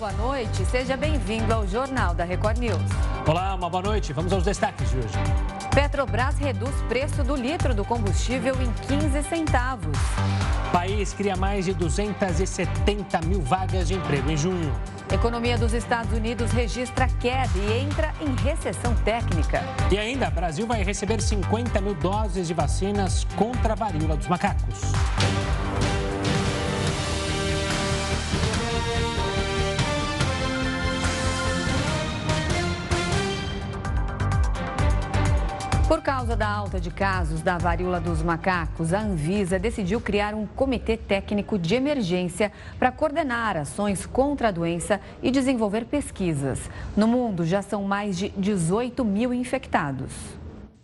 boa noite. Seja bem-vindo ao Jornal da Record News. Olá, uma boa noite. Vamos aos destaques de hoje. Petrobras reduz preço do litro do combustível em 15 centavos. País cria mais de 270 mil vagas de emprego em junho. Economia dos Estados Unidos registra queda e entra em recessão técnica. E ainda, Brasil vai receber 50 mil doses de vacinas contra a varíola dos macacos. Por causa da alta de casos da varíola dos macacos, a Anvisa decidiu criar um comitê técnico de emergência para coordenar ações contra a doença e desenvolver pesquisas. No mundo, já são mais de 18 mil infectados.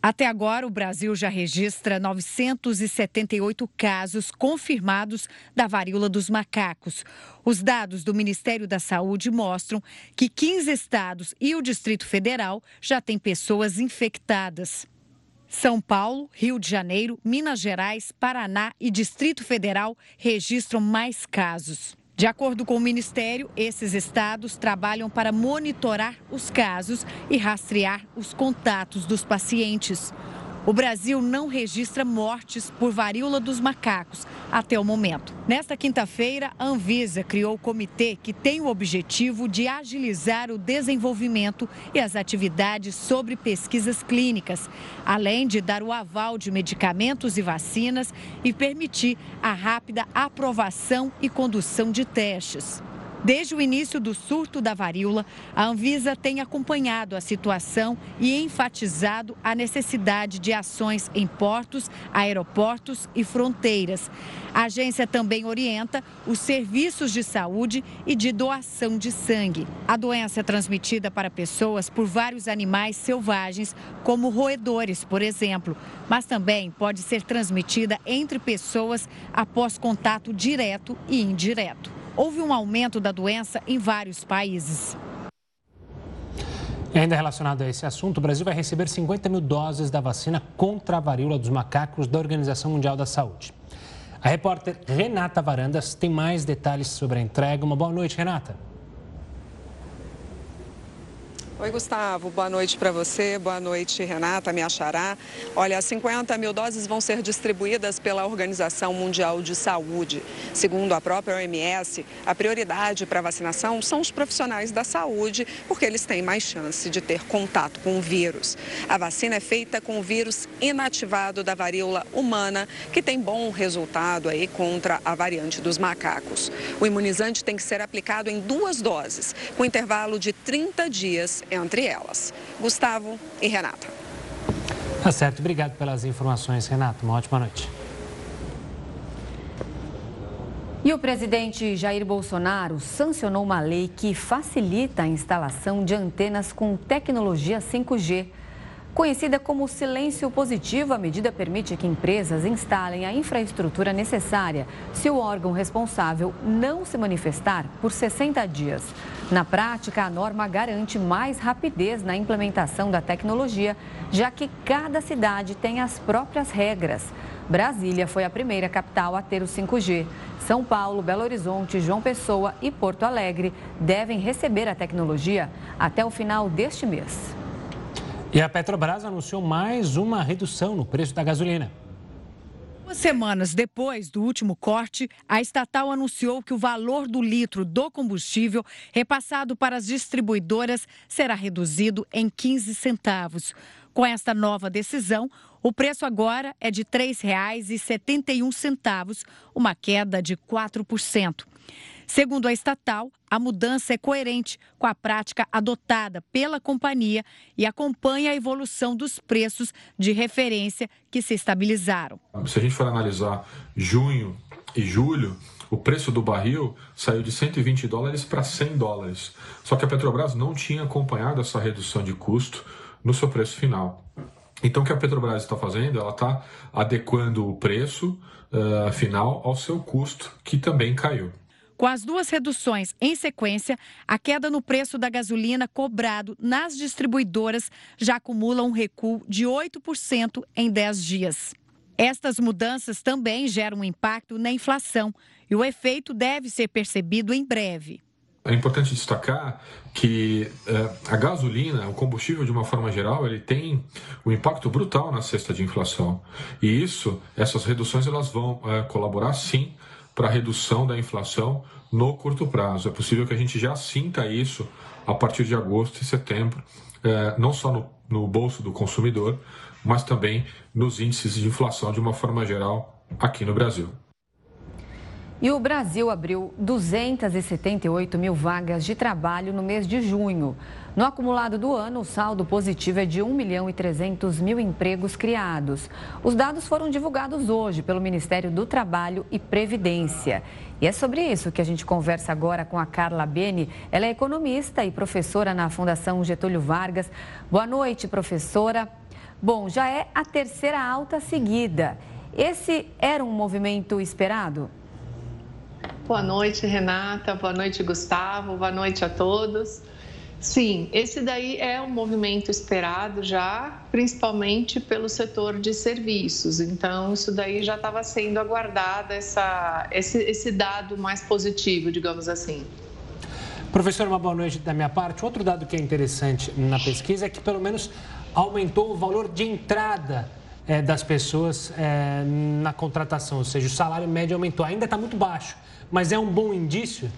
Até agora, o Brasil já registra 978 casos confirmados da varíola dos macacos. Os dados do Ministério da Saúde mostram que 15 estados e o Distrito Federal já têm pessoas infectadas. São Paulo, Rio de Janeiro, Minas Gerais, Paraná e Distrito Federal registram mais casos. De acordo com o Ministério, esses estados trabalham para monitorar os casos e rastrear os contatos dos pacientes. O Brasil não registra mortes por varíola dos macacos até o momento. Nesta quinta-feira, a Anvisa criou o comitê que tem o objetivo de agilizar o desenvolvimento e as atividades sobre pesquisas clínicas, além de dar o aval de medicamentos e vacinas e permitir a rápida aprovação e condução de testes. Desde o início do surto da varíola, a Anvisa tem acompanhado a situação e enfatizado a necessidade de ações em portos, aeroportos e fronteiras. A agência também orienta os serviços de saúde e de doação de sangue. A doença é transmitida para pessoas por vários animais selvagens, como roedores, por exemplo, mas também pode ser transmitida entre pessoas após contato direto e indireto houve um aumento da doença em vários países. E ainda relacionado a esse assunto, o Brasil vai receber 50 mil doses da vacina contra a varíola dos macacos da Organização Mundial da Saúde. A repórter Renata Varandas tem mais detalhes sobre a entrega. Uma boa noite, Renata. Oi, Gustavo. Boa noite para você. Boa noite, Renata, me achará. Olha, 50 mil doses vão ser distribuídas pela Organização Mundial de Saúde. Segundo a própria OMS, a prioridade para vacinação são os profissionais da saúde, porque eles têm mais chance de ter contato com o vírus. A vacina é feita com o vírus inativado da varíola humana, que tem bom resultado aí contra a variante dos macacos. O imunizante tem que ser aplicado em duas doses, com intervalo de 30 dias entre elas. Gustavo e Renata. Tá certo, obrigado pelas informações, Renata. Uma ótima noite. E o presidente Jair Bolsonaro sancionou uma lei que facilita a instalação de antenas com tecnologia 5G. Conhecida como silêncio positivo, a medida permite que empresas instalem a infraestrutura necessária se o órgão responsável não se manifestar por 60 dias. Na prática, a norma garante mais rapidez na implementação da tecnologia, já que cada cidade tem as próprias regras. Brasília foi a primeira capital a ter o 5G. São Paulo, Belo Horizonte, João Pessoa e Porto Alegre devem receber a tecnologia até o final deste mês. E a Petrobras anunciou mais uma redução no preço da gasolina. Duas semanas depois do último corte, a estatal anunciou que o valor do litro do combustível repassado para as distribuidoras será reduzido em 15 centavos. Com esta nova decisão, o preço agora é de R$ 3,71, uma queda de 4%. Segundo a estatal, a mudança é coerente com a prática adotada pela companhia e acompanha a evolução dos preços de referência que se estabilizaram. Se a gente for analisar junho e julho, o preço do barril saiu de 120 dólares para 100 dólares. Só que a Petrobras não tinha acompanhado essa redução de custo no seu preço final. Então, o que a Petrobras está fazendo? Ela está adequando o preço uh, final ao seu custo, que também caiu. Com as duas reduções em sequência, a queda no preço da gasolina cobrado nas distribuidoras já acumula um recuo de 8% em 10 dias. Estas mudanças também geram um impacto na inflação e o efeito deve ser percebido em breve. É importante destacar que eh, a gasolina, o combustível de uma forma geral, ele tem um impacto brutal na cesta de inflação. E isso, essas reduções, elas vão eh, colaborar sim para redução da inflação no curto prazo. É possível que a gente já sinta isso a partir de agosto e setembro, eh, não só no, no bolso do consumidor, mas também nos índices de inflação de uma forma geral aqui no Brasil. E o Brasil abriu 278 mil vagas de trabalho no mês de junho. No acumulado do ano, o saldo positivo é de 1 milhão e 300 mil empregos criados. Os dados foram divulgados hoje pelo Ministério do Trabalho e Previdência. E é sobre isso que a gente conversa agora com a Carla Beni. Ela é economista e professora na Fundação Getúlio Vargas. Boa noite, professora. Bom, já é a terceira alta seguida. Esse era um movimento esperado? Boa noite, Renata. Boa noite, Gustavo. Boa noite a todos. Sim, esse daí é um movimento esperado já, principalmente pelo setor de serviços. Então, isso daí já estava sendo aguardado, essa, esse, esse dado mais positivo, digamos assim. Professor, uma boa noite da minha parte. Outro dado que é interessante na pesquisa é que pelo menos aumentou o valor de entrada é, das pessoas é, na contratação, ou seja, o salário médio aumentou. Ainda está muito baixo, mas é um bom indício?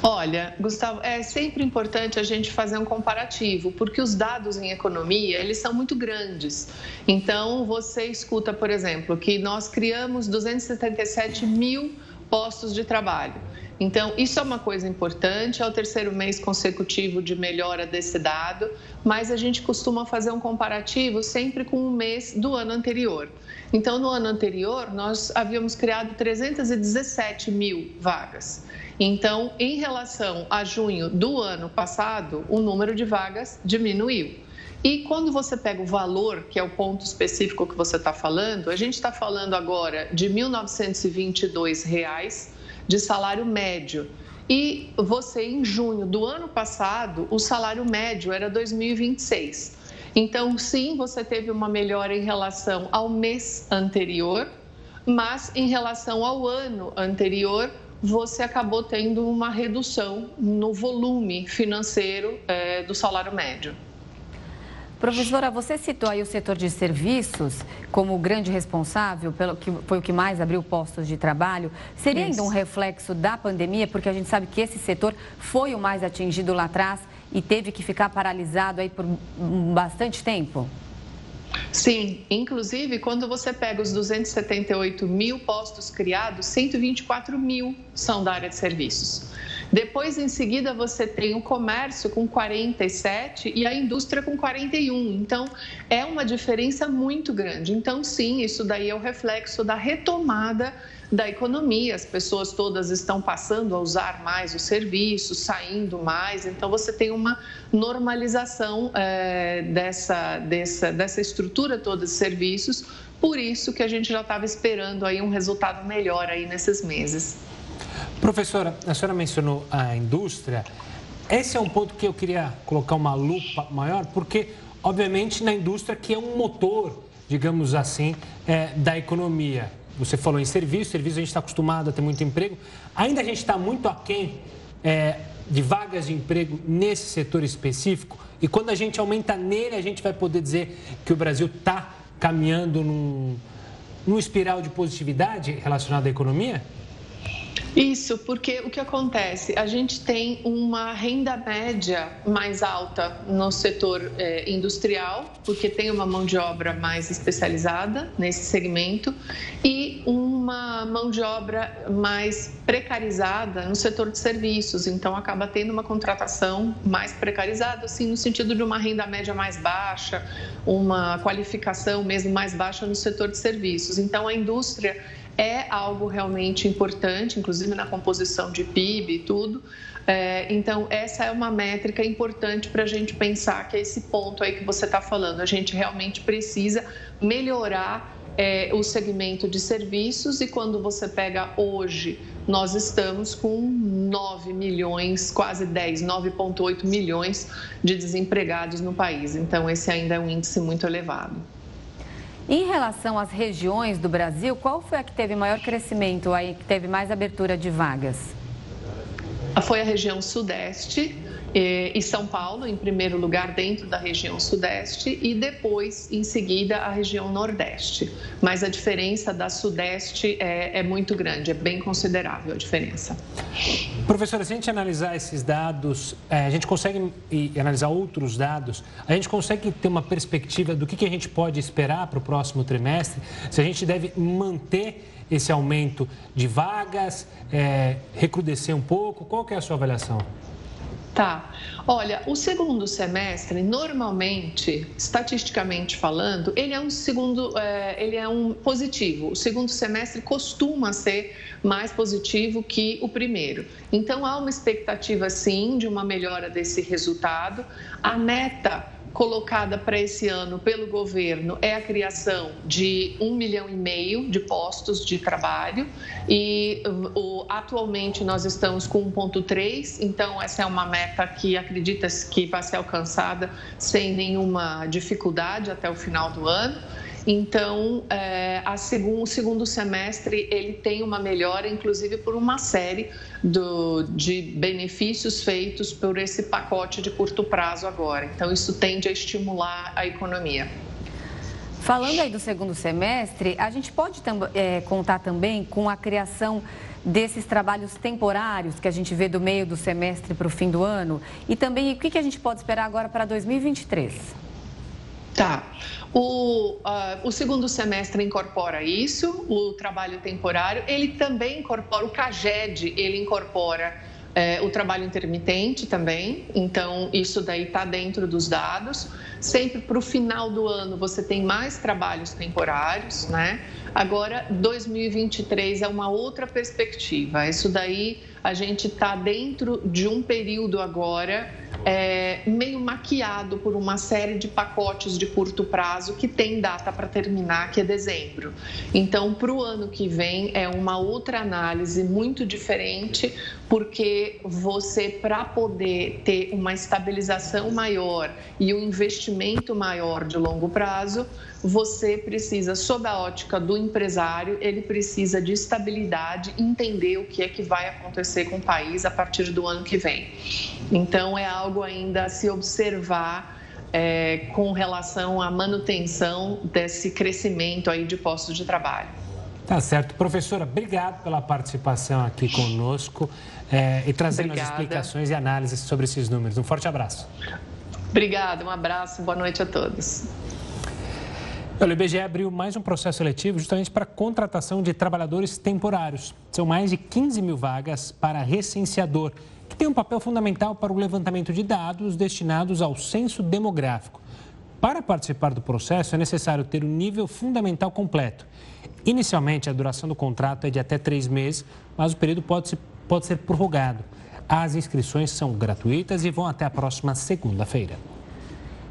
Olha, Gustavo, é sempre importante a gente fazer um comparativo, porque os dados em economia, eles são muito grandes. Então, você escuta, por exemplo, que nós criamos 277 mil postos de trabalho. Então, isso é uma coisa importante, é o terceiro mês consecutivo de melhora desse dado, mas a gente costuma fazer um comparativo sempre com o mês do ano anterior. Então, no ano anterior, nós havíamos criado 317 mil vagas. Então, em relação a junho do ano passado, o número de vagas diminuiu. E quando você pega o valor, que é o ponto específico que você está falando, a gente está falando agora de R$ 1.922 de salário médio. E você, em junho do ano passado, o salário médio era 2026. Então, sim, você teve uma melhora em relação ao mês anterior, mas em relação ao ano anterior, você acabou tendo uma redução no volume financeiro é, do salário médio. Professora, você citou aí o setor de serviços como grande responsável, pelo que foi o que mais abriu postos de trabalho. Seria Isso. ainda um reflexo da pandemia, porque a gente sabe que esse setor foi o mais atingido lá atrás e teve que ficar paralisado aí por bastante tempo? Sim, inclusive quando você pega os 278 mil postos criados, 124 mil são da área de serviços. Depois, em seguida, você tem o comércio com 47 e a indústria com 41. Então, é uma diferença muito grande. Então, sim, isso daí é o reflexo da retomada da economia. As pessoas todas estão passando a usar mais os serviços, saindo mais. Então, você tem uma normalização é, dessa, dessa, dessa estrutura toda de serviços. Por isso que a gente já estava esperando aí um resultado melhor aí nesses meses. Professora, a senhora mencionou a indústria. Esse é um ponto que eu queria colocar uma lupa maior, porque, obviamente, na indústria que é um motor, digamos assim, é, da economia. Você falou em serviço, serviço a gente está acostumado a ter muito emprego. Ainda a gente está muito aquém é, de vagas de emprego nesse setor específico. E quando a gente aumenta nele, a gente vai poder dizer que o Brasil está caminhando num, num espiral de positividade relacionado à economia? Isso, porque o que acontece? A gente tem uma renda média mais alta no setor é, industrial, porque tem uma mão de obra mais especializada nesse segmento, e uma mão de obra mais precarizada no setor de serviços. Então, acaba tendo uma contratação mais precarizada, assim, no sentido de uma renda média mais baixa, uma qualificação mesmo mais baixa no setor de serviços. Então, a indústria é algo realmente importante, inclusive na composição de PIB e tudo. É, então, essa é uma métrica importante para a gente pensar que é esse ponto aí que você está falando. A gente realmente precisa melhorar é, o segmento de serviços e quando você pega hoje, nós estamos com 9 milhões, quase 10, 9,8 milhões de desempregados no país. Então, esse ainda é um índice muito elevado. Em relação às regiões do Brasil, qual foi a que teve maior crescimento, aí que teve mais abertura de vagas? foi a região Sudeste e São Paulo, em primeiro lugar, dentro da região Sudeste, e depois, em seguida, a região Nordeste. Mas a diferença da Sudeste é, é muito grande, é bem considerável a diferença. Professora, se a gente analisar esses dados, é, a gente consegue e analisar outros dados, a gente consegue ter uma perspectiva do que, que a gente pode esperar para o próximo trimestre? Se a gente deve manter esse aumento de vagas, é, recrudescer um pouco? Qual que é a sua avaliação? Tá. Olha, o segundo semestre, normalmente, estatisticamente falando, ele é um segundo, é, ele é um positivo. O segundo semestre costuma ser mais positivo que o primeiro. Então há uma expectativa sim de uma melhora desse resultado. A meta colocada para esse ano pelo governo é a criação de um milhão e meio de postos de trabalho e o, atualmente nós estamos com 1,3, então essa é uma meta que acredita que vai ser alcançada sem nenhuma dificuldade até o final do ano. Então, é, segundo, o segundo semestre ele tem uma melhora, inclusive por uma série do, de benefícios feitos por esse pacote de curto prazo agora. Então, isso tende a estimular a economia. Falando aí do segundo semestre, a gente pode é, contar também com a criação desses trabalhos temporários que a gente vê do meio do semestre para o fim do ano? E também o que a gente pode esperar agora para 2023? Tá. O, uh, o segundo semestre incorpora isso, o trabalho temporário. Ele também incorpora, o CAGED, ele incorpora é, o trabalho intermitente também, então isso daí está dentro dos dados. Sempre para o final do ano você tem mais trabalhos temporários, né? Agora, 2023 é uma outra perspectiva. Isso daí a gente está dentro de um período agora é, meio maquiado por uma série de pacotes de curto prazo que tem data para terminar, que é dezembro. Então, para o ano que vem, é uma outra análise muito diferente, porque você, para poder ter uma estabilização maior e um investimento maior de longo prazo, você precisa, sob a ótica do empresário, ele precisa de estabilidade, entender o que é que vai acontecer com o país a partir do ano que vem. Então, é algo ainda a se observar é, com relação à manutenção desse crescimento aí de postos de trabalho. Tá certo. Professora, obrigado pela participação aqui conosco é, e trazendo Obrigada. as explicações e análises sobre esses números. Um forte abraço. Obrigada, um abraço, boa noite a todos. O IBGE abriu mais um processo seletivo justamente para contratação de trabalhadores temporários. São mais de 15 mil vagas para recenseador, que tem um papel fundamental para o levantamento de dados destinados ao censo demográfico. Para participar do processo, é necessário ter o um nível fundamental completo. Inicialmente, a duração do contrato é de até três meses, mas o período pode, se, pode ser prorrogado. As inscrições são gratuitas e vão até a próxima segunda-feira.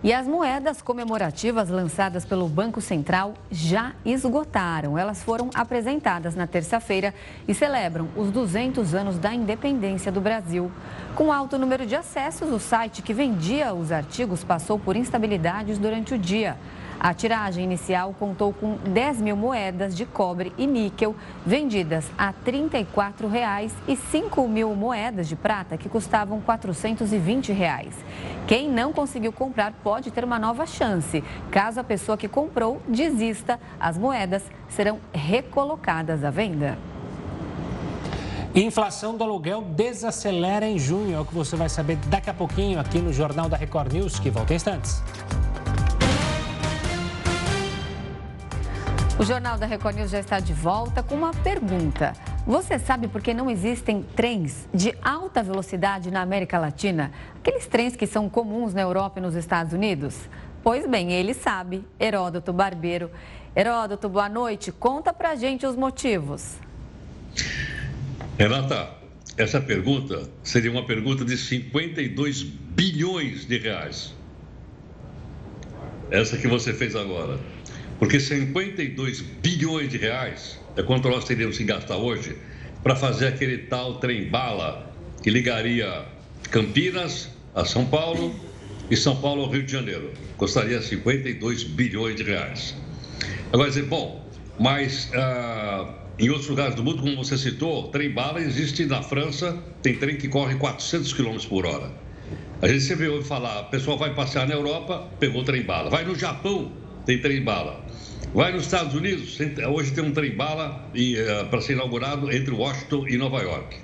E as moedas comemorativas lançadas pelo Banco Central já esgotaram. Elas foram apresentadas na terça-feira e celebram os 200 anos da independência do Brasil. Com alto número de acessos, o site que vendia os artigos passou por instabilidades durante o dia. A tiragem inicial contou com 10 mil moedas de cobre e níquel vendidas a 34 reais, e 5 mil moedas de prata que custavam 420 reais. Quem não conseguiu comprar pode ter uma nova chance. Caso a pessoa que comprou desista, as moedas serão recolocadas à venda. Inflação do aluguel desacelera em junho, é o que você vai saber daqui a pouquinho aqui no Jornal da Record News, que volta em instantes. O Jornal da Record News já está de volta com uma pergunta. Você sabe por que não existem trens de alta velocidade na América Latina? Aqueles trens que são comuns na Europa e nos Estados Unidos? Pois bem, ele sabe, Heródoto Barbeiro. Heródoto, boa noite. Conta pra gente os motivos. Renata, essa pergunta seria uma pergunta de 52 bilhões de reais. Essa que você fez agora. Porque 52 bilhões de reais é quanto nós teríamos que gastar hoje para fazer aquele tal trem-bala que ligaria Campinas a São Paulo e São Paulo ao Rio de Janeiro. Custaria 52 bilhões de reais. Agora dizer, bom, mas ah, em outros lugares do mundo, como você citou, trem-bala existe na França, tem trem que corre 400 km por hora. A gente sempre ouve falar, o pessoal vai passear na Europa, pegou trem-bala. Vai no Japão, tem trem-bala. Vai nos Estados Unidos, hoje tem um trem-bala eh, para ser inaugurado entre Washington e Nova York.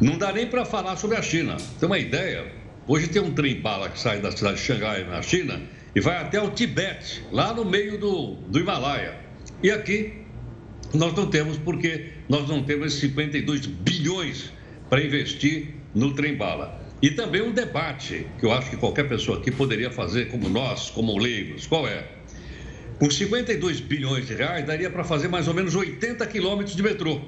Não dá nem para falar sobre a China. Tem uma ideia? Hoje tem um trem-bala que sai da cidade de Xangai, na China, e vai até o Tibete, lá no meio do, do Himalaia. E aqui nós não temos, porque nós não temos 52 bilhões para investir no trem-bala. E também um debate que eu acho que qualquer pessoa aqui poderia fazer, como nós, como leigos. Qual é? Com 52 bilhões de reais, daria para fazer mais ou menos 80 quilômetros de metrô.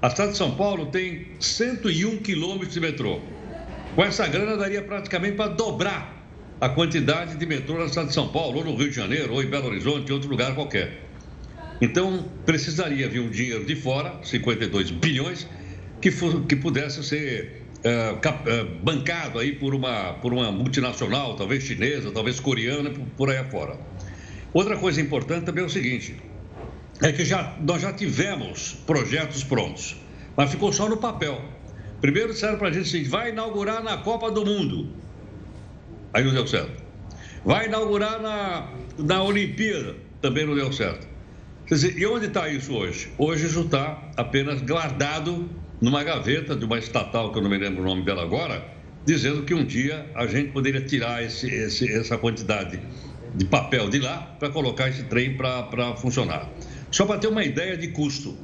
A cidade de São Paulo tem 101 quilômetros de metrô. Com essa grana, daria praticamente para dobrar a quantidade de metrô na cidade de São Paulo, ou no Rio de Janeiro, ou em Belo Horizonte, em outro lugar qualquer. Então, precisaria vir um dinheiro de fora, 52 bilhões, que, for, que pudesse ser é, cap, é, bancado aí por uma, por uma multinacional, talvez chinesa, talvez coreana, por, por aí afora. Outra coisa importante também é o seguinte, é que já, nós já tivemos projetos prontos, mas ficou só no papel. Primeiro disseram para a gente assim, vai inaugurar na Copa do Mundo. Aí não deu certo. Vai inaugurar na, na Olimpíada, também não deu certo. Quer dizer, e onde está isso hoje? Hoje isso está apenas guardado numa gaveta de uma estatal, que eu não me lembro o nome dela agora, dizendo que um dia a gente poderia tirar esse, esse, essa quantidade de papel de lá para colocar esse trem para funcionar. Só para ter uma ideia de custo.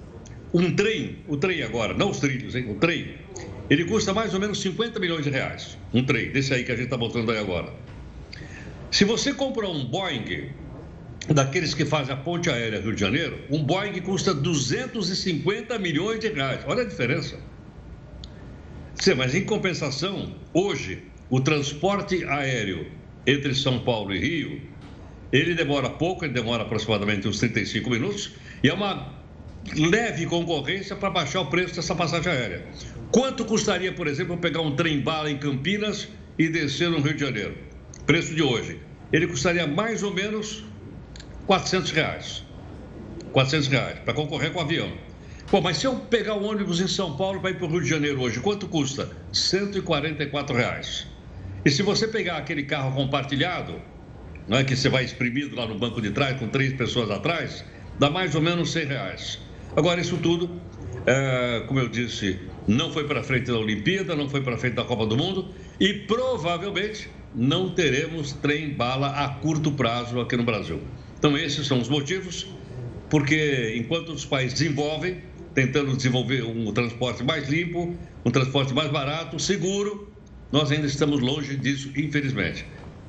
Um trem, o trem agora, não os trilhos, hein? o trem, ele custa mais ou menos 50 milhões de reais. Um trem, desse aí que a gente está botando aí agora. Se você comprar um Boeing daqueles que fazem a ponte aérea Rio de Janeiro, um Boeing custa 250 milhões de reais. Olha a diferença. Sim, mas em compensação, hoje, o transporte aéreo entre São Paulo e Rio, ele demora pouco, ele demora aproximadamente uns 35 minutos, e é uma leve concorrência para baixar o preço dessa passagem aérea. Quanto custaria, por exemplo, pegar um trem-bala em Campinas e descer no Rio de Janeiro? Preço de hoje. Ele custaria mais ou menos 400 reais. 400 reais, para concorrer com o avião. Pô, mas se eu pegar o ônibus em São Paulo para ir para o Rio de Janeiro hoje, quanto custa? 144 reais. E se você pegar aquele carro compartilhado, não é, que você vai exprimido lá no banco de trás, com três pessoas atrás, dá mais ou menos 100 reais. Agora, isso tudo, é, como eu disse, não foi para frente da Olimpíada, não foi para frente da Copa do Mundo e provavelmente não teremos trem-bala a curto prazo aqui no Brasil. Então, esses são os motivos, porque enquanto os países desenvolvem, tentando desenvolver um transporte mais limpo, um transporte mais barato, seguro, nós ainda estamos longe disso, infelizmente.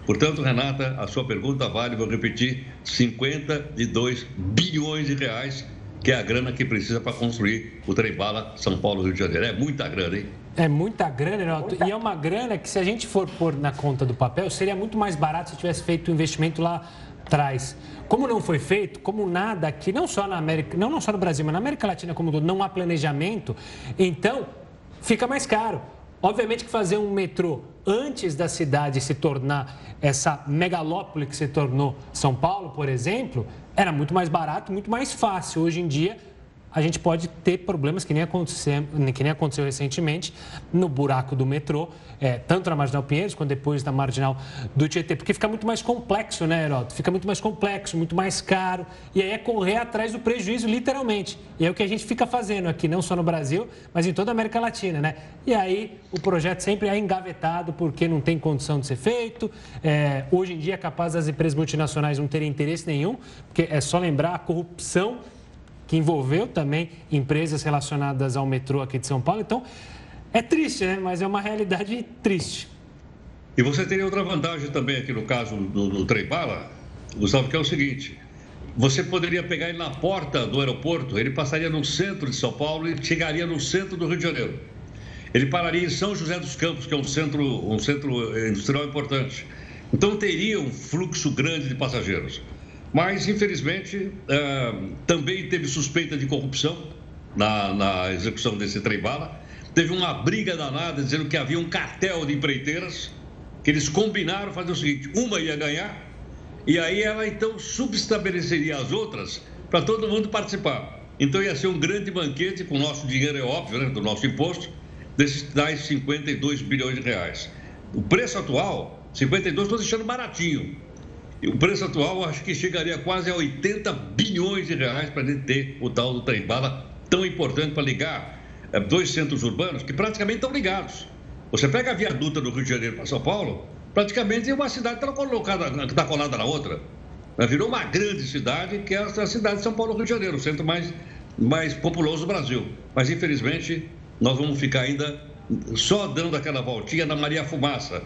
Portanto, Renata, a sua pergunta vale, vou repetir, 52 bilhões de reais, que é a grana que precisa para construir o trem-bala São Paulo-Rio de Janeiro. É muita grana, hein? É muita grana, Renato. E é uma grana que, se a gente for pôr na conta do papel, seria muito mais barato se tivesse feito o investimento lá atrás. Como não foi feito, como nada aqui, não só na América, não, não só no Brasil, mas na América Latina como todo, não há planejamento, então fica mais caro. Obviamente que fazer um metrô antes da cidade se tornar essa megalópole que se tornou São Paulo, por exemplo, era muito mais barato, muito mais fácil. Hoje em dia, a gente pode ter problemas que nem aconteceu, que nem aconteceu recentemente no buraco do metrô, é, tanto na Marginal Pinheiros quanto depois na Marginal do Tietê, porque fica muito mais complexo, né, Heroto? Fica muito mais complexo, muito mais caro, e aí é correr atrás do prejuízo, literalmente. E é o que a gente fica fazendo aqui, não só no Brasil, mas em toda a América Latina, né? E aí o projeto sempre é engavetado porque não tem condição de ser feito. É, hoje em dia é capaz das empresas multinacionais não terem interesse nenhum, porque é só lembrar a corrupção que envolveu também empresas relacionadas ao metrô aqui de São Paulo. Então, é triste, né? Mas é uma realidade triste. E você teria outra vantagem também aqui no caso do, do trem bala, Gustavo, que é o seguinte: você poderia pegar ele na porta do aeroporto, ele passaria no centro de São Paulo e chegaria no centro do Rio de Janeiro. Ele pararia em São José dos Campos, que é um centro, um centro industrial importante. Então teria um fluxo grande de passageiros. Mas, infelizmente, é, também teve suspeita de corrupção na, na execução desse trem-bala. Teve uma briga danada dizendo que havia um cartel de empreiteiras, que eles combinaram fazer o seguinte: uma ia ganhar, e aí ela então subestabeleceria as outras para todo mundo participar. Então ia ser um grande banquete com o nosso dinheiro, é óbvio, né, do nosso imposto, desses tais 52 bilhões de reais. O preço atual, 52, estou deixando baratinho. E o preço atual acho que chegaria quase a 80 bilhões de reais para a gente ter o tal do trem-bala tão importante para ligar é, dois centros urbanos que praticamente estão ligados. Você pega a viaduta do Rio de Janeiro para São Paulo, praticamente uma cidade está colocada, está colada na outra. Virou uma grande cidade, que é a cidade de São Paulo, Rio de Janeiro, o centro mais, mais populoso do Brasil. Mas, infelizmente, nós vamos ficar ainda só dando aquela voltinha na Maria Fumaça,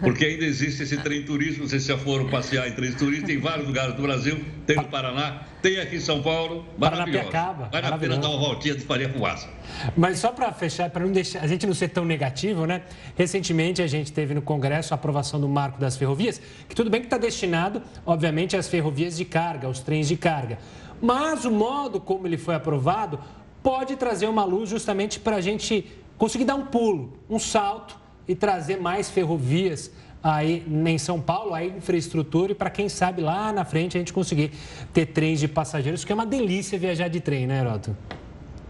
porque ainda existe esse trem turístico, vocês já foram passear em trem turístico em vários lugares do Brasil, tem no Paraná, tem aqui em São Paulo, maravilhoso. Vale a pena dar uma voltinha de Maria Fumaça. Mas só para fechar, para não deixar a gente não ser tão negativo, né? Recentemente a gente teve no Congresso a aprovação do marco das ferrovias, que tudo bem que está destinado, obviamente, às ferrovias de carga, aos trens de carga. Mas o modo como ele foi aprovado pode trazer uma luz justamente para a gente conseguir dar um pulo, um salto e trazer mais ferrovias aí em São Paulo, a infraestrutura e para quem sabe lá na frente a gente conseguir ter trens de passageiros, que é uma delícia viajar de trem, né, Heroto?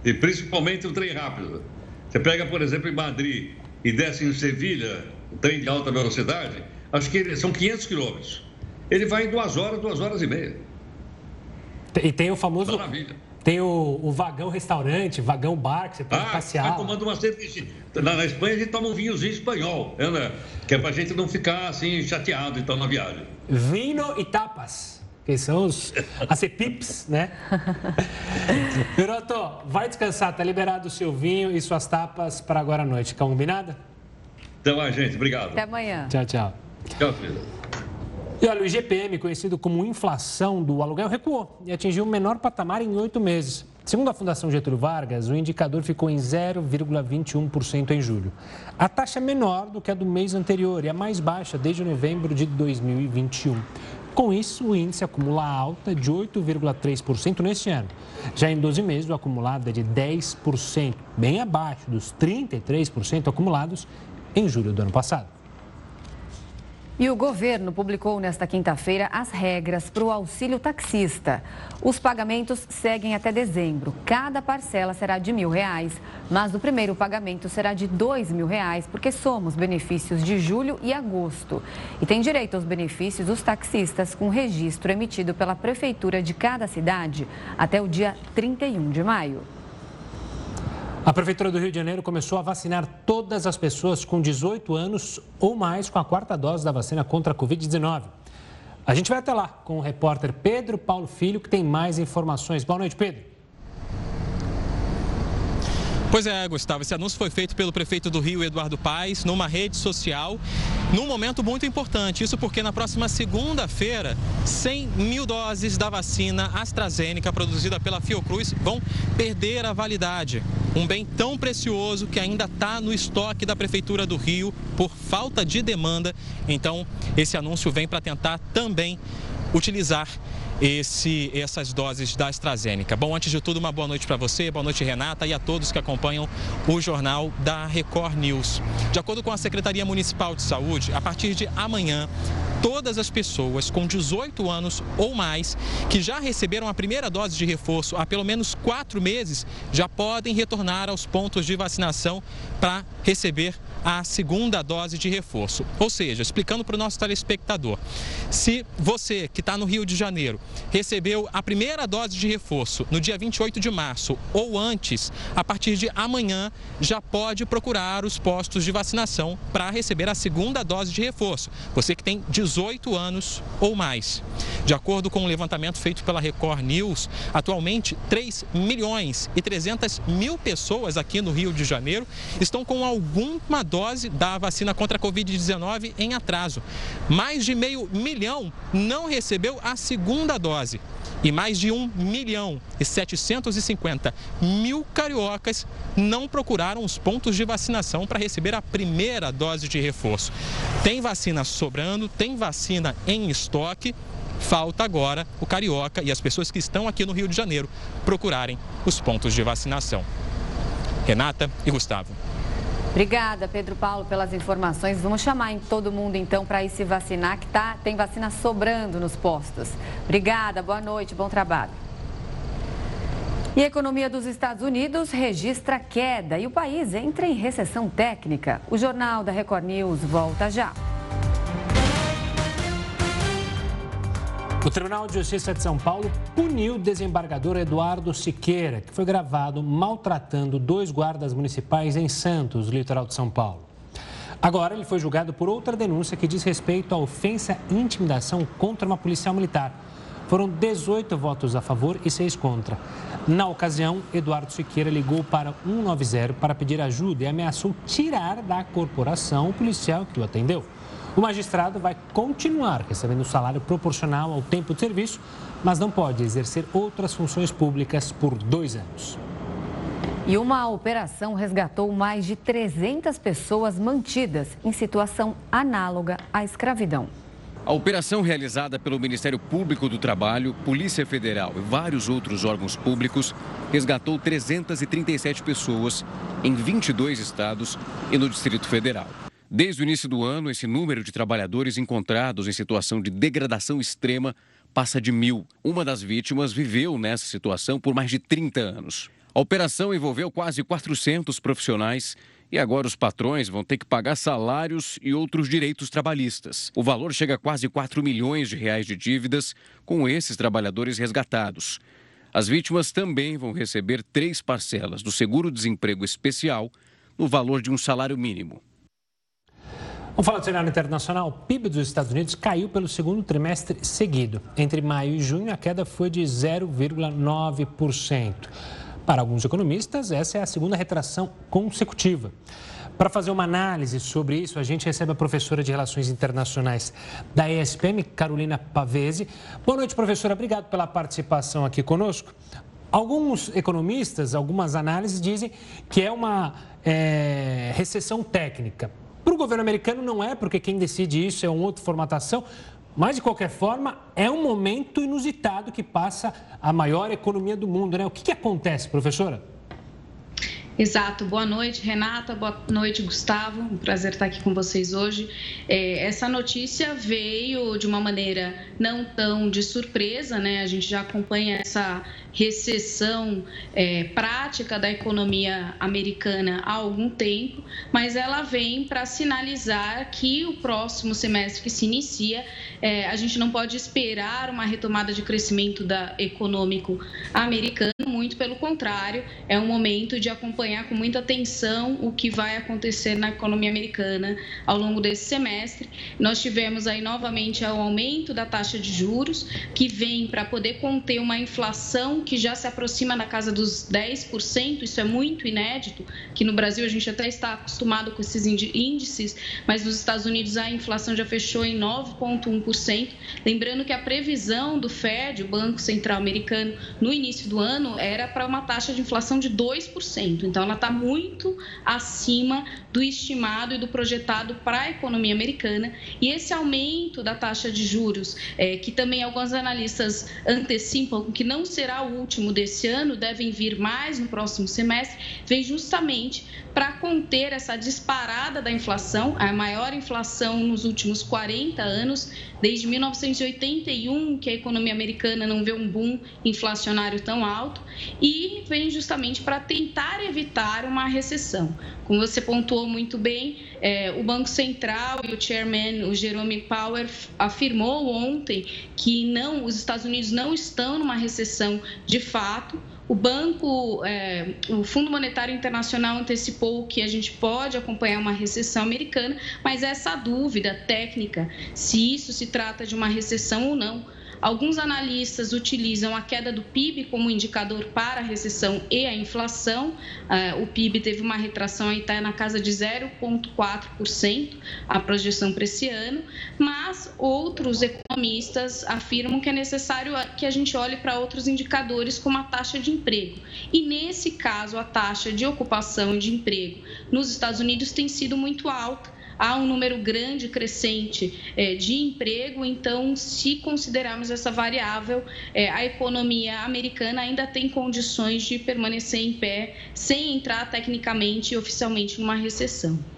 E principalmente o trem rápido. Você pega, por exemplo, em Madrid e desce em Sevilha, o trem de alta velocidade, acho que são 500 quilômetros. Ele vai em duas horas, duas horas e meia. E tem o famoso Maravilha. Tem o, o, vagão restaurante, vagão bar, que você pode ah, passear. Ah, tomando uma cerveja. Na, na, Espanha a gente toma um vinhozinho espanhol, né? que é para a gente não ficar assim chateado então na viagem. Vino e tapas, que são os acepips, né? Piroto, vai descansar, tá liberado o seu vinho e suas tapas para agora à noite, combinado? Até mais, gente. Obrigado. Até amanhã. Tchau, tchau. Tchau, filho. E olha, o IGPM, conhecido como inflação do aluguel, recuou e atingiu o menor patamar em oito meses. Segundo a Fundação Getúlio Vargas, o indicador ficou em 0,21% em julho. A taxa é menor do que a do mês anterior e a mais baixa desde novembro de 2021. Com isso, o índice acumula alta de 8,3% neste ano. Já em 12 meses, o acumulado é de 10%, bem abaixo dos 33% acumulados em julho do ano passado. E o governo publicou nesta quinta-feira as regras para o auxílio taxista. Os pagamentos seguem até dezembro. Cada parcela será de mil reais, mas o primeiro pagamento será de dois mil reais, porque somos benefícios de julho e agosto. E tem direito aos benefícios os taxistas com registro emitido pela prefeitura de cada cidade até o dia 31 de maio. A Prefeitura do Rio de Janeiro começou a vacinar todas as pessoas com 18 anos ou mais com a quarta dose da vacina contra a Covid-19. A gente vai até lá com o repórter Pedro Paulo Filho, que tem mais informações. Boa noite, Pedro. Pois é, Gustavo, esse anúncio foi feito pelo prefeito do Rio, Eduardo Paes, numa rede social, num momento muito importante. Isso porque na próxima segunda-feira, 100 mil doses da vacina AstraZeneca produzida pela Fiocruz vão perder a validade. Um bem tão precioso que ainda está no estoque da Prefeitura do Rio por falta de demanda. Então, esse anúncio vem para tentar também utilizar esse, essas doses da AstraZeneca. Bom, antes de tudo, uma boa noite para você, boa noite, Renata, e a todos que acompanham o jornal da Record News. De acordo com a Secretaria Municipal de Saúde, a partir de amanhã, todas as pessoas com 18 anos ou mais que já receberam a primeira dose de reforço há pelo menos quatro meses já podem retornar aos pontos de vacinação para receber a segunda dose de reforço. Ou seja, explicando para o nosso telespectador, se você que está no Rio de Janeiro recebeu a primeira dose de reforço no dia 28 de março ou antes, a partir de amanhã já pode procurar os postos de vacinação para receber a segunda dose de reforço. Você que tem 18 anos ou mais. De acordo com o um levantamento feito pela Record News, atualmente 3 milhões e 300 mil pessoas aqui no Rio de Janeiro estão com alguma dose da vacina contra a Covid-19 em atraso. Mais de meio milhão não recebeu a segunda dose. E mais de 1 milhão e 750 mil cariocas não procuraram os pontos de vacinação para receber a primeira dose de reforço. Tem vacina sobrando, tem vacina em estoque. Falta agora o carioca e as pessoas que estão aqui no Rio de Janeiro procurarem os pontos de vacinação. Renata e Gustavo. Obrigada, Pedro Paulo, pelas informações. Vamos chamar em todo mundo, então, para ir se vacinar, que tá, tem vacina sobrando nos postos. Obrigada, boa noite, bom trabalho. E a economia dos Estados Unidos registra queda e o país entra em recessão técnica. O Jornal da Record News volta já. O Tribunal de Justiça de São Paulo puniu o desembargador Eduardo Siqueira, que foi gravado maltratando dois guardas municipais em Santos, litoral de São Paulo. Agora, ele foi julgado por outra denúncia que diz respeito à ofensa e intimidação contra uma policial militar. Foram 18 votos a favor e 6 contra. Na ocasião, Eduardo Siqueira ligou para 190 para pedir ajuda e ameaçou tirar da corporação o policial que o atendeu. O magistrado vai continuar recebendo o salário proporcional ao tempo de serviço, mas não pode exercer outras funções públicas por dois anos. E uma operação resgatou mais de 300 pessoas mantidas em situação análoga à escravidão. A operação realizada pelo Ministério Público do Trabalho, Polícia Federal e vários outros órgãos públicos resgatou 337 pessoas em 22 estados e no Distrito Federal. Desde o início do ano, esse número de trabalhadores encontrados em situação de degradação extrema passa de mil. Uma das vítimas viveu nessa situação por mais de 30 anos. A operação envolveu quase 400 profissionais e agora os patrões vão ter que pagar salários e outros direitos trabalhistas. O valor chega a quase 4 milhões de reais de dívidas com esses trabalhadores resgatados. As vítimas também vão receber três parcelas do seguro-desemprego especial no valor de um salário mínimo. Vamos falar do cenário internacional. O PIB dos Estados Unidos caiu pelo segundo trimestre seguido. Entre maio e junho, a queda foi de 0,9%. Para alguns economistas, essa é a segunda retração consecutiva. Para fazer uma análise sobre isso, a gente recebe a professora de Relações Internacionais da ESPM, Carolina Pavese. Boa noite, professora. Obrigado pela participação aqui conosco. Alguns economistas, algumas análises dizem que é uma é, recessão técnica. Para o governo americano não é, porque quem decide isso é uma outra formatação, mas, de qualquer forma, é um momento inusitado que passa a maior economia do mundo, né? O que, que acontece, professora? Exato. Boa noite, Renata. Boa noite, Gustavo. Um prazer estar aqui com vocês hoje. É, essa notícia veio de uma maneira não tão de surpresa, né? A gente já acompanha essa recessão é, prática da economia americana há algum tempo, mas ela vem para sinalizar que o próximo semestre que se inicia, é, a gente não pode esperar uma retomada de crescimento da econômico americano, muito pelo contrário, é um momento de acompanhar com muita atenção o que vai acontecer na economia americana ao longo desse semestre. Nós tivemos aí novamente o aumento da taxa de juros, que vem para poder conter uma inflação que já se aproxima na casa dos 10%, isso é muito inédito, que no Brasil a gente até está acostumado com esses índices, mas nos Estados Unidos a inflação já fechou em 9,1%. Lembrando que a previsão do Fed, o Banco Central Americano, no início do ano era para uma taxa de inflação de 2%. Então ela está muito acima do estimado e do projetado para a economia americana. E esse aumento da taxa de juros, é, que também alguns analistas antecipam que não será o último desse ano, devem vir mais no próximo semestre, vem justamente para conter essa disparada da inflação, a maior inflação nos últimos 40 anos, desde 1981, que a economia americana não vê um boom inflacionário tão alto, e vem justamente para tentar evitar uma recessão. Como você pontuou muito bem, é, o Banco Central e o chairman, o Jerome Powell, afirmou ontem que não, os Estados Unidos não estão numa recessão de fato. O banco, é, o Fundo Monetário Internacional antecipou que a gente pode acompanhar uma recessão americana, mas essa dúvida técnica, se isso se trata de uma recessão ou não, Alguns analistas utilizam a queda do PIB como indicador para a recessão e a inflação. Ah, o PIB teve uma retração aí está na casa de 0,4% a projeção para esse ano, mas outros economistas afirmam que é necessário que a gente olhe para outros indicadores como a taxa de emprego. E nesse caso, a taxa de ocupação e de emprego nos Estados Unidos tem sido muito alta há um número grande, crescente é, de emprego, então, se considerarmos essa variável, é, a economia americana ainda tem condições de permanecer em pé sem entrar tecnicamente e oficialmente numa recessão.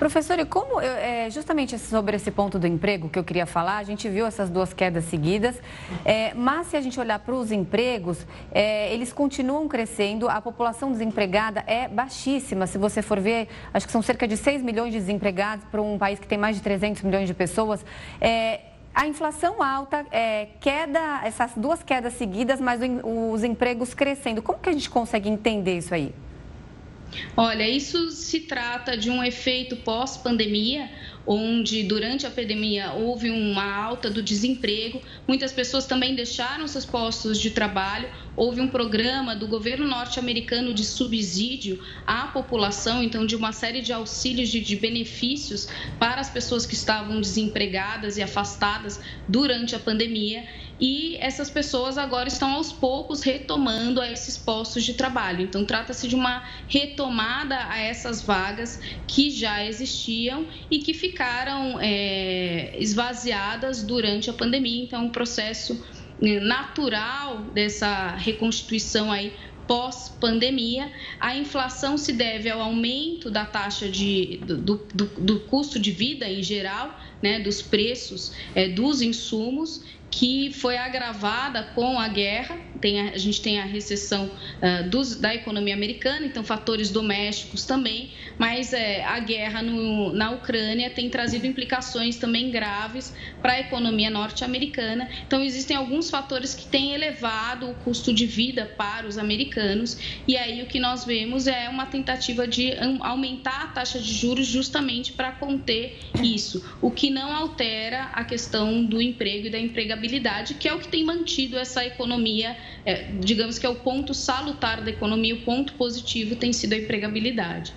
Professor, e como, é, justamente sobre esse ponto do emprego que eu queria falar, a gente viu essas duas quedas seguidas, é, mas se a gente olhar para os empregos, é, eles continuam crescendo, a população desempregada é baixíssima, se você for ver, acho que são cerca de 6 milhões de desempregados para um país que tem mais de 300 milhões de pessoas. É, a inflação alta, é, queda, essas duas quedas seguidas, mas os empregos crescendo. Como que a gente consegue entender isso aí? Olha, isso se trata de um efeito pós-pandemia, onde durante a pandemia houve uma alta do desemprego, muitas pessoas também deixaram seus postos de trabalho. Houve um programa do governo norte-americano de subsídio à população, então, de uma série de auxílios de, de benefícios para as pessoas que estavam desempregadas e afastadas durante a pandemia e essas pessoas agora estão aos poucos retomando a esses postos de trabalho. Então, trata-se de uma retomada a essas vagas que já existiam e que ficaram é, esvaziadas durante a pandemia. Então, é um processo é, natural dessa reconstituição aí pós-pandemia. A inflação se deve ao aumento da taxa de, do, do, do custo de vida em geral, né, dos preços é, dos insumos que foi agravada com a guerra. Tem a, a gente tem a recessão uh, dos, da economia americana, então fatores domésticos também, mas é, a guerra no, na Ucrânia tem trazido implicações também graves para a economia norte-americana. Então existem alguns fatores que têm elevado o custo de vida para os americanos e aí o que nós vemos é uma tentativa de aumentar a taxa de juros justamente para conter isso, o que não altera a questão do emprego e da empregabilidade empregabilidade, que é o que tem mantido essa economia, é, digamos que é o ponto salutar da economia, o ponto positivo tem sido a empregabilidade.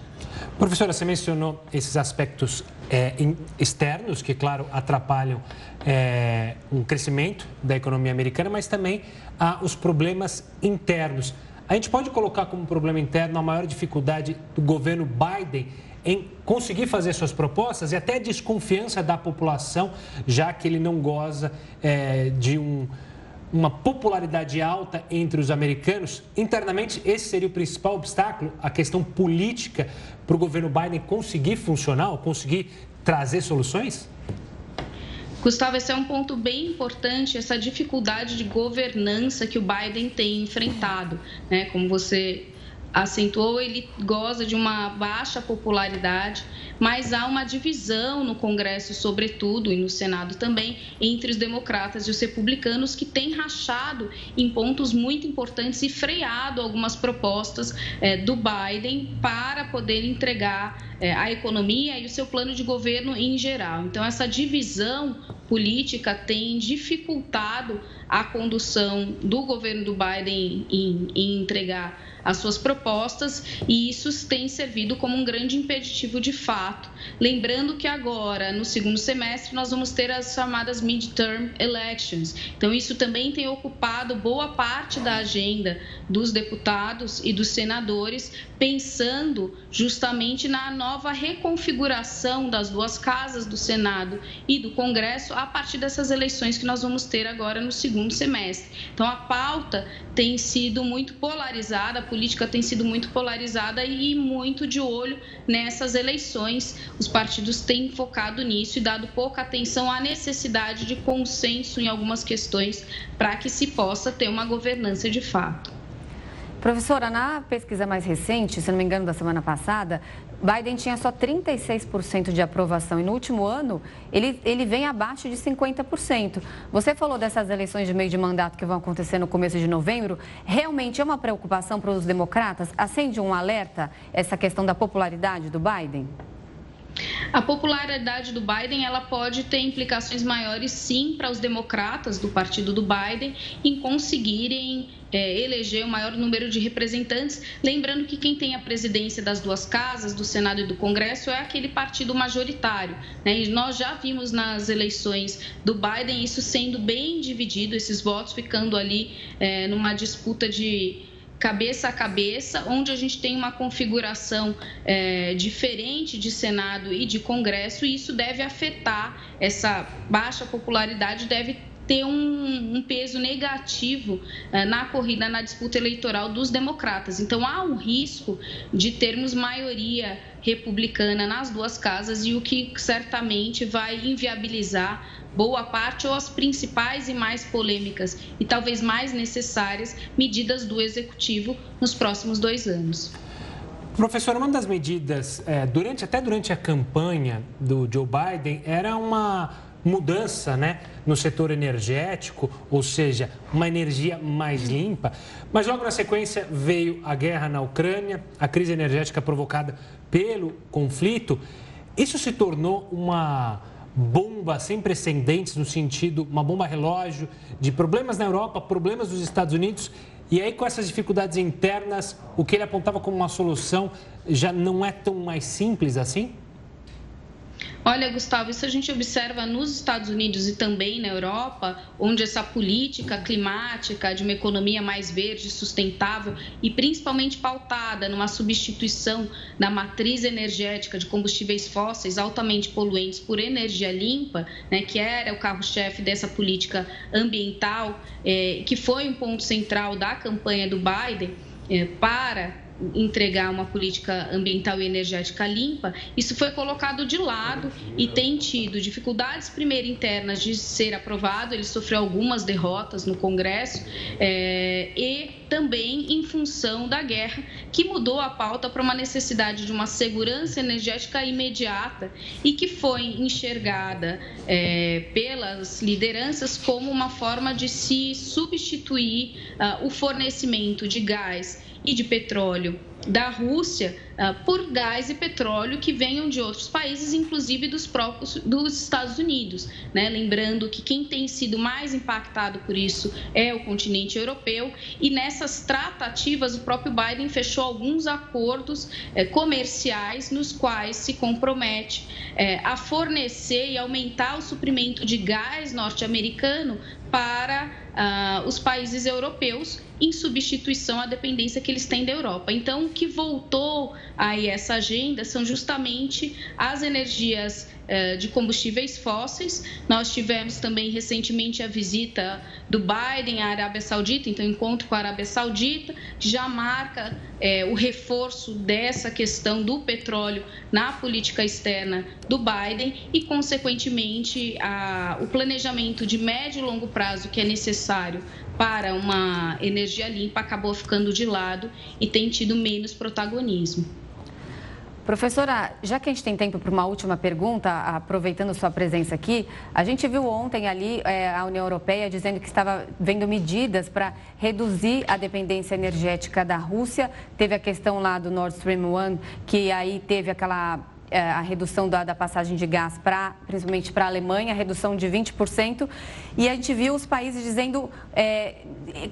Professora, você mencionou esses aspectos é, externos que, claro, atrapalham é, um crescimento da economia americana, mas também há os problemas internos. A gente pode colocar como problema interno a maior dificuldade do governo Biden em conseguir fazer suas propostas e até desconfiança da população, já que ele não goza é, de um, uma popularidade alta entre os americanos. Internamente, esse seria o principal obstáculo, a questão política para o governo Biden conseguir funcionar, conseguir trazer soluções? Gustavo, esse é um ponto bem importante, essa dificuldade de governança que o Biden tem enfrentado. Né? Como você acentuou, ele goza de uma baixa popularidade, mas há uma divisão no Congresso, sobretudo, e no Senado também, entre os democratas e os republicanos, que tem rachado em pontos muito importantes e freado algumas propostas é, do Biden para poder entregar é, a economia e o seu plano de governo em geral. Então, essa divisão política tem dificultado a condução do governo do Biden em, em entregar as suas propostas e isso tem servido como um grande impeditivo de fato. Lembrando que agora, no segundo semestre, nós vamos ter as chamadas midterm elections. Então, isso também tem ocupado boa parte da agenda dos deputados e dos senadores, pensando justamente na nova reconfiguração das duas casas do Senado e do Congresso a partir dessas eleições que nós vamos ter agora no segundo semestre. Então, a pauta tem sido muito polarizada, política tem sido muito polarizada e muito de olho nessas eleições. Os partidos têm focado nisso e dado pouca atenção à necessidade de consenso em algumas questões para que se possa ter uma governança de fato. Professora, na pesquisa mais recente, se não me engano, da semana passada, Biden tinha só 36% de aprovação e no último ano ele, ele vem abaixo de 50%. Você falou dessas eleições de meio de mandato que vão acontecer no começo de novembro. Realmente é uma preocupação para os democratas? Acende um alerta essa questão da popularidade do Biden? A popularidade do Biden ela pode ter implicações maiores, sim, para os democratas do partido do Biden em conseguirem é, eleger o maior número de representantes. Lembrando que quem tem a presidência das duas casas, do Senado e do Congresso, é aquele partido majoritário. Né? E nós já vimos nas eleições do Biden isso sendo bem dividido, esses votos ficando ali é, numa disputa de cabeça a cabeça, onde a gente tem uma configuração é, diferente de Senado e de Congresso, e isso deve afetar essa baixa popularidade, deve ter um, um peso negativo uh, na corrida, na disputa eleitoral dos democratas. Então, há um risco de termos maioria republicana nas duas casas e o que certamente vai inviabilizar boa parte ou as principais e mais polêmicas e talvez mais necessárias medidas do executivo nos próximos dois anos. Professor, uma das medidas, é, durante, até durante a campanha do Joe Biden, era uma mudança né, no setor energético, ou seja, uma energia mais limpa. Mas logo na sequência veio a guerra na Ucrânia, a crise energética provocada pelo conflito. Isso se tornou uma bomba sem precedentes no sentido, uma bomba relógio de problemas na Europa, problemas nos Estados Unidos. E aí, com essas dificuldades internas, o que ele apontava como uma solução já não é tão mais simples assim? Olha, Gustavo, isso a gente observa nos Estados Unidos e também na Europa, onde essa política climática de uma economia mais verde, sustentável e principalmente pautada numa substituição da matriz energética de combustíveis fósseis altamente poluentes por energia limpa, né, que era o carro-chefe dessa política ambiental, é, que foi um ponto central da campanha do Biden é, para entregar uma política ambiental e energética limpa, isso foi colocado de lado e tem tido dificuldades, primeiro, internas de ser aprovado, ele sofreu algumas derrotas no Congresso, é, e também em função da guerra, que mudou a pauta para uma necessidade de uma segurança energética imediata e que foi enxergada é, pelas lideranças como uma forma de se substituir uh, o fornecimento de gás e de petróleo da Rússia por gás e petróleo que venham de outros países, inclusive dos próprios dos Estados Unidos. Né? Lembrando que quem tem sido mais impactado por isso é o continente europeu e nessas tratativas o próprio Biden fechou alguns acordos eh, comerciais nos quais se compromete eh, a fornecer e aumentar o suprimento de gás norte-americano para uh, os países europeus em substituição à dependência que eles têm da Europa. Então, o que voltou aí essa agenda são justamente as energias de combustíveis fósseis. Nós tivemos também recentemente a visita do Biden à Arábia Saudita, então encontro com a Arábia Saudita, já marca é, o reforço dessa questão do petróleo na política externa do Biden e, consequentemente, a, o planejamento de médio e longo prazo que é necessário para uma energia limpa acabou ficando de lado e tem tido menos protagonismo. Professora, já que a gente tem tempo para uma última pergunta, aproveitando sua presença aqui, a gente viu ontem ali é, a União Europeia dizendo que estava vendo medidas para reduzir a dependência energética da Rússia. Teve a questão lá do Nord Stream 1, que aí teve aquela a redução da, da, passagem de gás, pra, principalmente para a Alemanha, a redução de 20%. E a gente viu os países dizendo, é,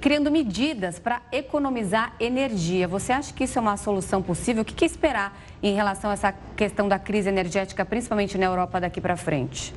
criando medidas para economizar energia. Você acha que isso é uma solução possível? O que, que esperar em relação a essa questão da crise energética, principalmente na Europa daqui para frente?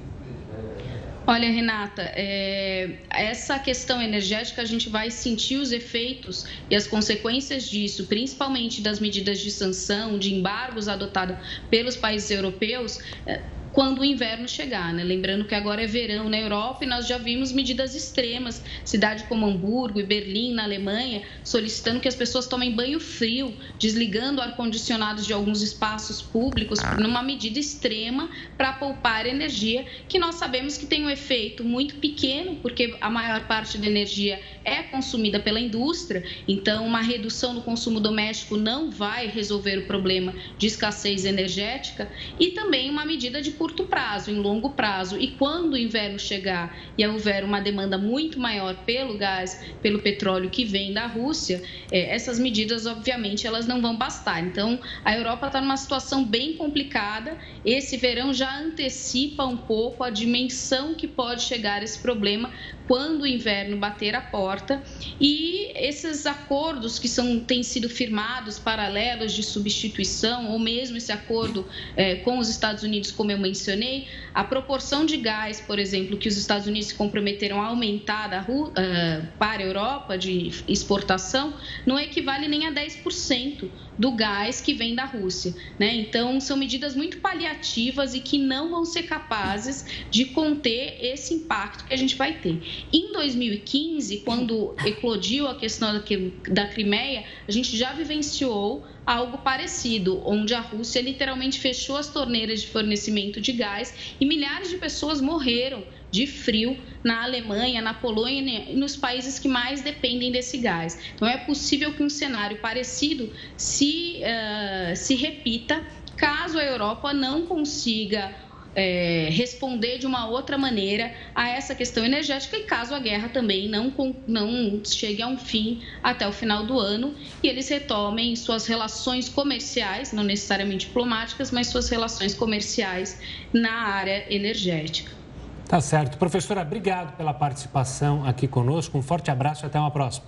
Olha, Renata, é, essa questão energética a gente vai sentir os efeitos e as consequências disso, principalmente das medidas de sanção, de embargos adotados pelos países europeus. É, quando o inverno chegar, né? Lembrando que agora é verão na Europa e nós já vimos medidas extremas, cidade como Hamburgo e Berlim, na Alemanha, solicitando que as pessoas tomem banho frio, desligando ar-condicionados de alguns espaços públicos, numa medida extrema para poupar energia, que nós sabemos que tem um efeito muito pequeno, porque a maior parte da energia é consumida pela indústria, então uma redução no consumo doméstico não vai resolver o problema de escassez energética, e também uma medida de curto prazo, em longo prazo. E quando o inverno chegar e houver uma demanda muito maior pelo gás, pelo petróleo que vem da Rússia, é, essas medidas, obviamente, elas não vão bastar. Então, a Europa está numa situação bem complicada. Esse verão já antecipa um pouco a dimensão que pode chegar esse problema quando o inverno bater a porta. E esses acordos que são, têm sido firmados, paralelos de substituição, ou mesmo esse acordo é, com os Estados Unidos, como eu mencionei, a proporção de gás, por exemplo, que os Estados Unidos se comprometeram a aumentar da, uh, para a Europa de exportação, não equivale nem a 10% do gás que vem da Rússia. Né? Então, são medidas muito paliativas e que não vão ser capazes de conter esse impacto que a gente vai ter. Em 2015, quando eclodiu a questão da Crimeia, a gente já vivenciou algo parecido, onde a Rússia literalmente fechou as torneiras de fornecimento de gás e milhares de pessoas morreram de frio na Alemanha, na Polônia e nos países que mais dependem desse gás. Então, é possível que um cenário parecido se, uh, se repita caso a Europa não consiga é, responder de uma outra maneira a essa questão energética e caso a guerra também não, não chegue a um fim até o final do ano e eles retomem suas relações comerciais, não necessariamente diplomáticas, mas suas relações comerciais na área energética. Tá certo. Professora, obrigado pela participação aqui conosco. Um forte abraço e até uma próxima.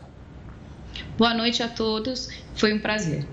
Boa noite a todos. Foi um prazer.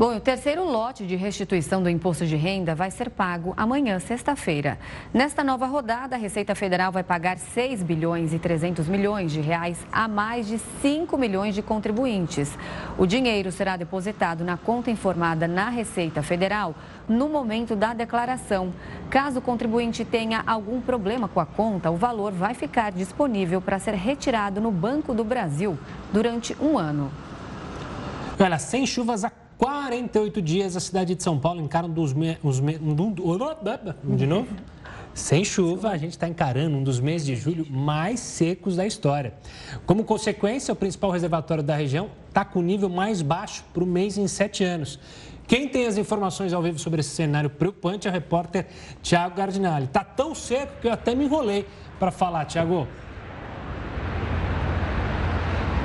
Bom, o terceiro lote de restituição do imposto de renda vai ser pago amanhã, sexta-feira. Nesta nova rodada, a Receita Federal vai pagar 6 bilhões e 300 milhões de reais a mais de 5 milhões de contribuintes. O dinheiro será depositado na conta informada na Receita Federal no momento da declaração. Caso o contribuinte tenha algum problema com a conta, o valor vai ficar disponível para ser retirado no Banco do Brasil durante um ano. Olha, sem chuvas há 48 dias, a cidade de São Paulo encara um dos me... me... de novo? Sem chuva, a gente está encarando um dos meses de julho mais secos da história. Como consequência, o principal reservatório da região está com o nível mais baixo para o mês em sete anos. Quem tem as informações ao vivo sobre esse cenário preocupante é o repórter Tiago Gardinali. Está tão seco que eu até me enrolei para falar, Tiago.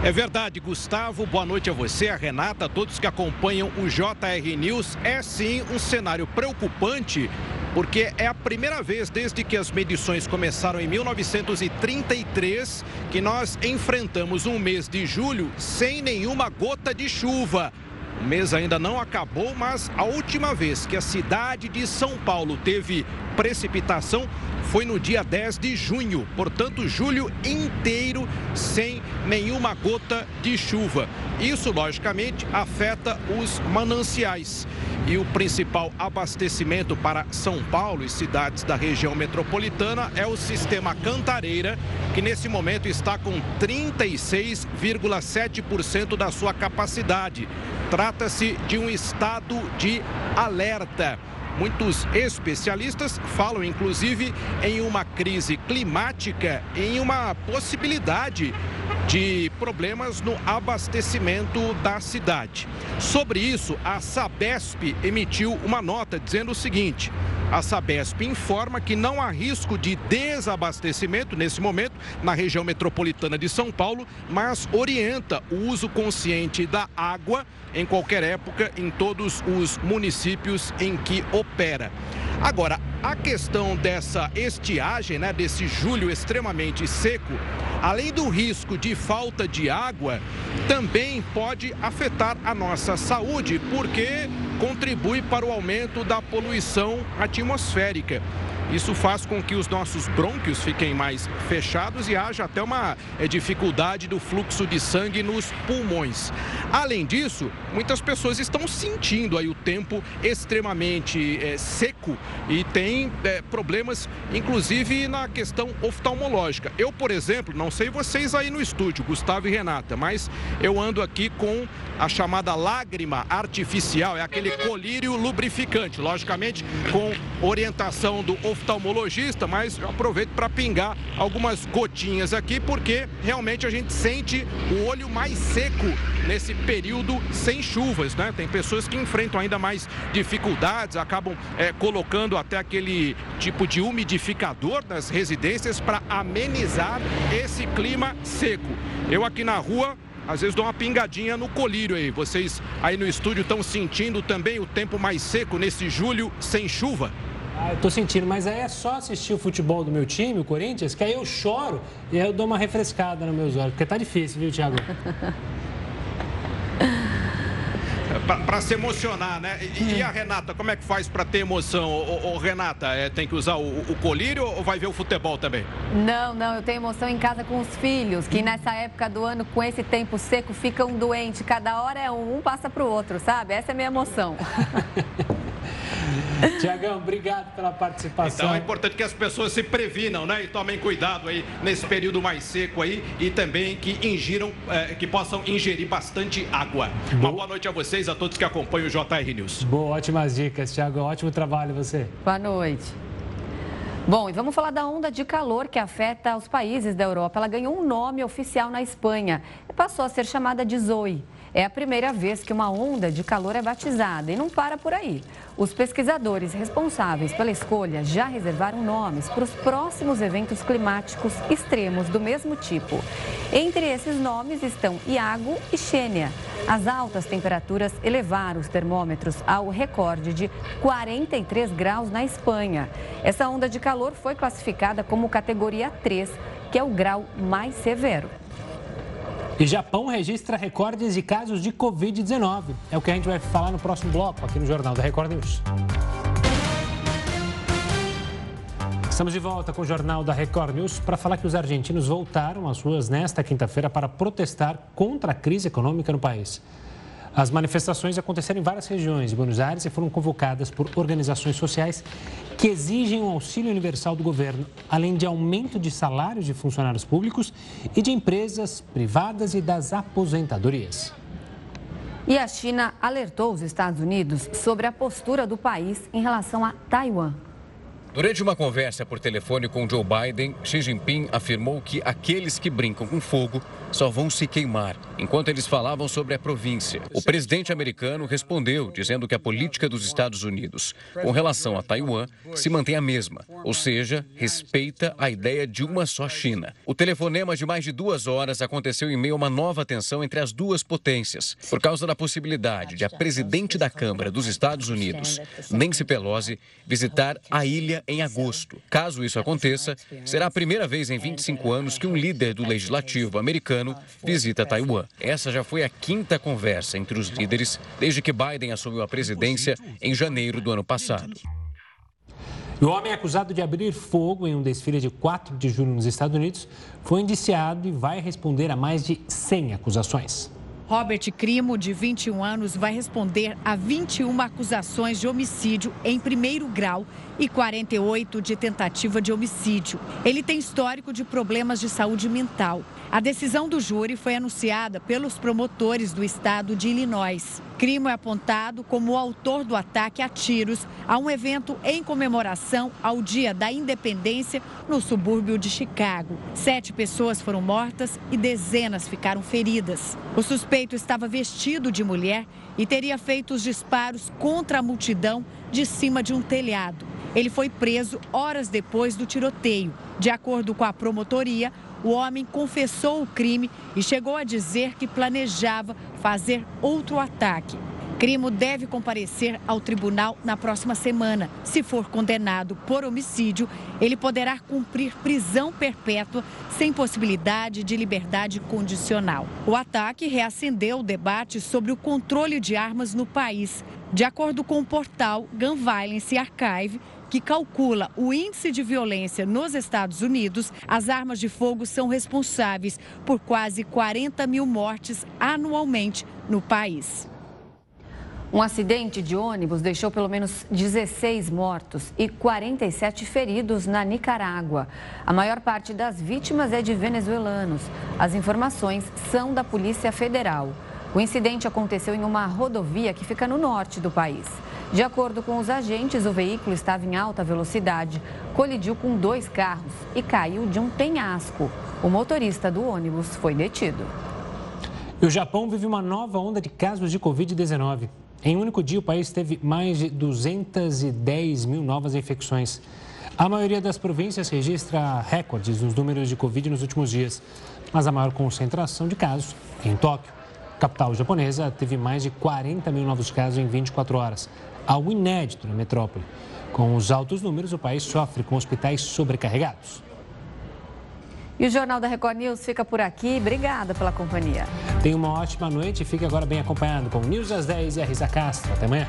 É verdade, Gustavo. Boa noite a você, a Renata, a todos que acompanham o JR News. É sim um cenário preocupante, porque é a primeira vez desde que as medições começaram em 1933 que nós enfrentamos um mês de julho sem nenhuma gota de chuva. O mês ainda não acabou, mas a última vez que a cidade de São Paulo teve precipitação foi no dia 10 de junho, portanto, julho inteiro sem nenhuma gota de chuva. Isso, logicamente, afeta os mananciais. E o principal abastecimento para São Paulo e cidades da região metropolitana é o sistema Cantareira, que nesse momento está com 36,7% da sua capacidade. Trata-se de um estado de alerta. Muitos especialistas falam, inclusive, em uma crise climática, em uma possibilidade de problemas no abastecimento da cidade. Sobre isso, a Sabesp emitiu uma nota dizendo o seguinte: a Sabesp informa que não há risco de desabastecimento nesse momento na região metropolitana de São Paulo, mas orienta o uso consciente da água em qualquer época em todos os municípios em que opera. Agora, a questão dessa estiagem, né, desse julho extremamente seco, além do risco de falta de água, também pode afetar a nossa saúde, porque contribui para o aumento da poluição atmosférica. Isso faz com que os nossos brônquios fiquem mais fechados e haja até uma é, dificuldade do fluxo de sangue nos pulmões. Além disso, muitas pessoas estão sentindo aí o tempo extremamente é, seco e tem é, problemas, inclusive na questão oftalmológica. Eu, por exemplo, não sei vocês aí no estúdio, Gustavo e Renata, mas eu ando aqui com a chamada lágrima artificial, é aquele colírio lubrificante, logicamente com orientação do oftalmologista oftalmologista, mas eu aproveito para pingar algumas gotinhas aqui, porque realmente a gente sente o olho mais seco nesse período sem chuvas, né? Tem pessoas que enfrentam ainda mais dificuldades, acabam é, colocando até aquele tipo de umidificador nas residências para amenizar esse clima seco. Eu aqui na rua às vezes dou uma pingadinha no colírio aí. Vocês aí no estúdio estão sentindo também o tempo mais seco nesse julho sem chuva? Ah, eu tô sentindo, mas aí é só assistir o futebol do meu time, o Corinthians, que aí eu choro e aí eu dou uma refrescada nos meus olhos, porque tá difícil, viu, Thiago? para se emocionar, né? E, e, a Renata, como é que faz para ter emoção? Ô, Renata, é, tem que usar o, o, colírio ou vai ver o futebol também? Não, não, eu tenho emoção em casa com os filhos, que nessa época do ano, com esse tempo seco, ficam doentes. Cada hora é um, um passa para o outro, sabe? Essa é a minha emoção. Tiagão, obrigado pela participação. Então é importante que as pessoas se previnam, né? E tomem cuidado aí nesse período mais seco aí e também que ingiram, é, que possam ingerir bastante água. Boa. Uma boa noite a vocês, a todos que acompanham o JR News. Boa, ótimas dicas, Tiago. Ótimo trabalho você. Boa noite. Bom, e vamos falar da onda de calor que afeta os países da Europa. Ela ganhou um nome oficial na Espanha e passou a ser chamada de Zoe. É a primeira vez que uma onda de calor é batizada e não para por aí. Os pesquisadores responsáveis pela escolha já reservaram nomes para os próximos eventos climáticos extremos do mesmo tipo. Entre esses nomes estão Iago e Xênia. As altas temperaturas elevaram os termômetros ao recorde de 43 graus na Espanha. Essa onda de calor foi classificada como categoria 3, que é o grau mais severo. E Japão registra recordes de casos de Covid-19. É o que a gente vai falar no próximo bloco aqui no Jornal da Record News. Estamos de volta com o Jornal da Record News para falar que os argentinos voltaram às ruas nesta quinta-feira para protestar contra a crise econômica no país. As manifestações aconteceram em várias regiões de Buenos Aires e foram convocadas por organizações sociais que exigem um auxílio universal do governo, além de aumento de salários de funcionários públicos e de empresas privadas e das aposentadorias. E a China alertou os Estados Unidos sobre a postura do país em relação a Taiwan. Durante uma conversa por telefone com Joe Biden, Xi Jinping afirmou que aqueles que brincam com fogo só vão se queimar, enquanto eles falavam sobre a província. O presidente americano respondeu, dizendo que a política dos Estados Unidos com relação a Taiwan se mantém a mesma, ou seja, respeita a ideia de uma só China. O telefonema de mais de duas horas aconteceu em meio a uma nova tensão entre as duas potências, por causa da possibilidade de a presidente da Câmara dos Estados Unidos, Nancy Pelosi, visitar a ilha em agosto. Caso isso aconteça, será a primeira vez em 25 anos que um líder do legislativo americano visita Taiwan. Essa já foi a quinta conversa entre os líderes desde que Biden assumiu a presidência em janeiro do ano passado. O homem acusado de abrir fogo em um desfile de 4 de julho nos Estados Unidos foi indiciado e vai responder a mais de 100 acusações. Robert Crimo, de 21 anos, vai responder a 21 acusações de homicídio em primeiro grau e 48 de tentativa de homicídio. Ele tem histórico de problemas de saúde mental. A decisão do júri foi anunciada pelos promotores do estado de Illinois. Crimo é apontado como o autor do ataque a tiros a um evento em comemoração ao Dia da Independência no subúrbio de Chicago. Sete pessoas foram mortas e dezenas ficaram feridas. O suspeito estava vestido de mulher e teria feito os disparos contra a multidão de cima de um telhado. Ele foi preso horas depois do tiroteio. De acordo com a promotoria, o homem confessou o crime e chegou a dizer que planejava fazer outro ataque. Crimo deve comparecer ao tribunal na próxima semana. Se for condenado por homicídio, ele poderá cumprir prisão perpétua sem possibilidade de liberdade condicional. O ataque reacendeu o debate sobre o controle de armas no país. De acordo com o portal Gun Violence Archive, que calcula o índice de violência nos Estados Unidos, as armas de fogo são responsáveis por quase 40 mil mortes anualmente no país. Um acidente de ônibus deixou pelo menos 16 mortos e 47 feridos na Nicarágua. A maior parte das vítimas é de venezuelanos. As informações são da Polícia Federal. O incidente aconteceu em uma rodovia que fica no norte do país. De acordo com os agentes, o veículo estava em alta velocidade, colidiu com dois carros e caiu de um penhasco. O motorista do ônibus foi detido. E o Japão vive uma nova onda de casos de Covid-19. Em um único dia, o país teve mais de 210 mil novas infecções. A maioria das províncias registra recordes nos números de Covid nos últimos dias, mas a maior concentração de casos é em Tóquio. A capital japonesa teve mais de 40 mil novos casos em 24 horas, algo inédito na metrópole. Com os altos números, o país sofre com hospitais sobrecarregados. E o Jornal da Record News fica por aqui. Obrigada pela companhia. Tenha uma ótima noite e fique agora bem acompanhado com News às 10 e a Risa Castro. Até amanhã.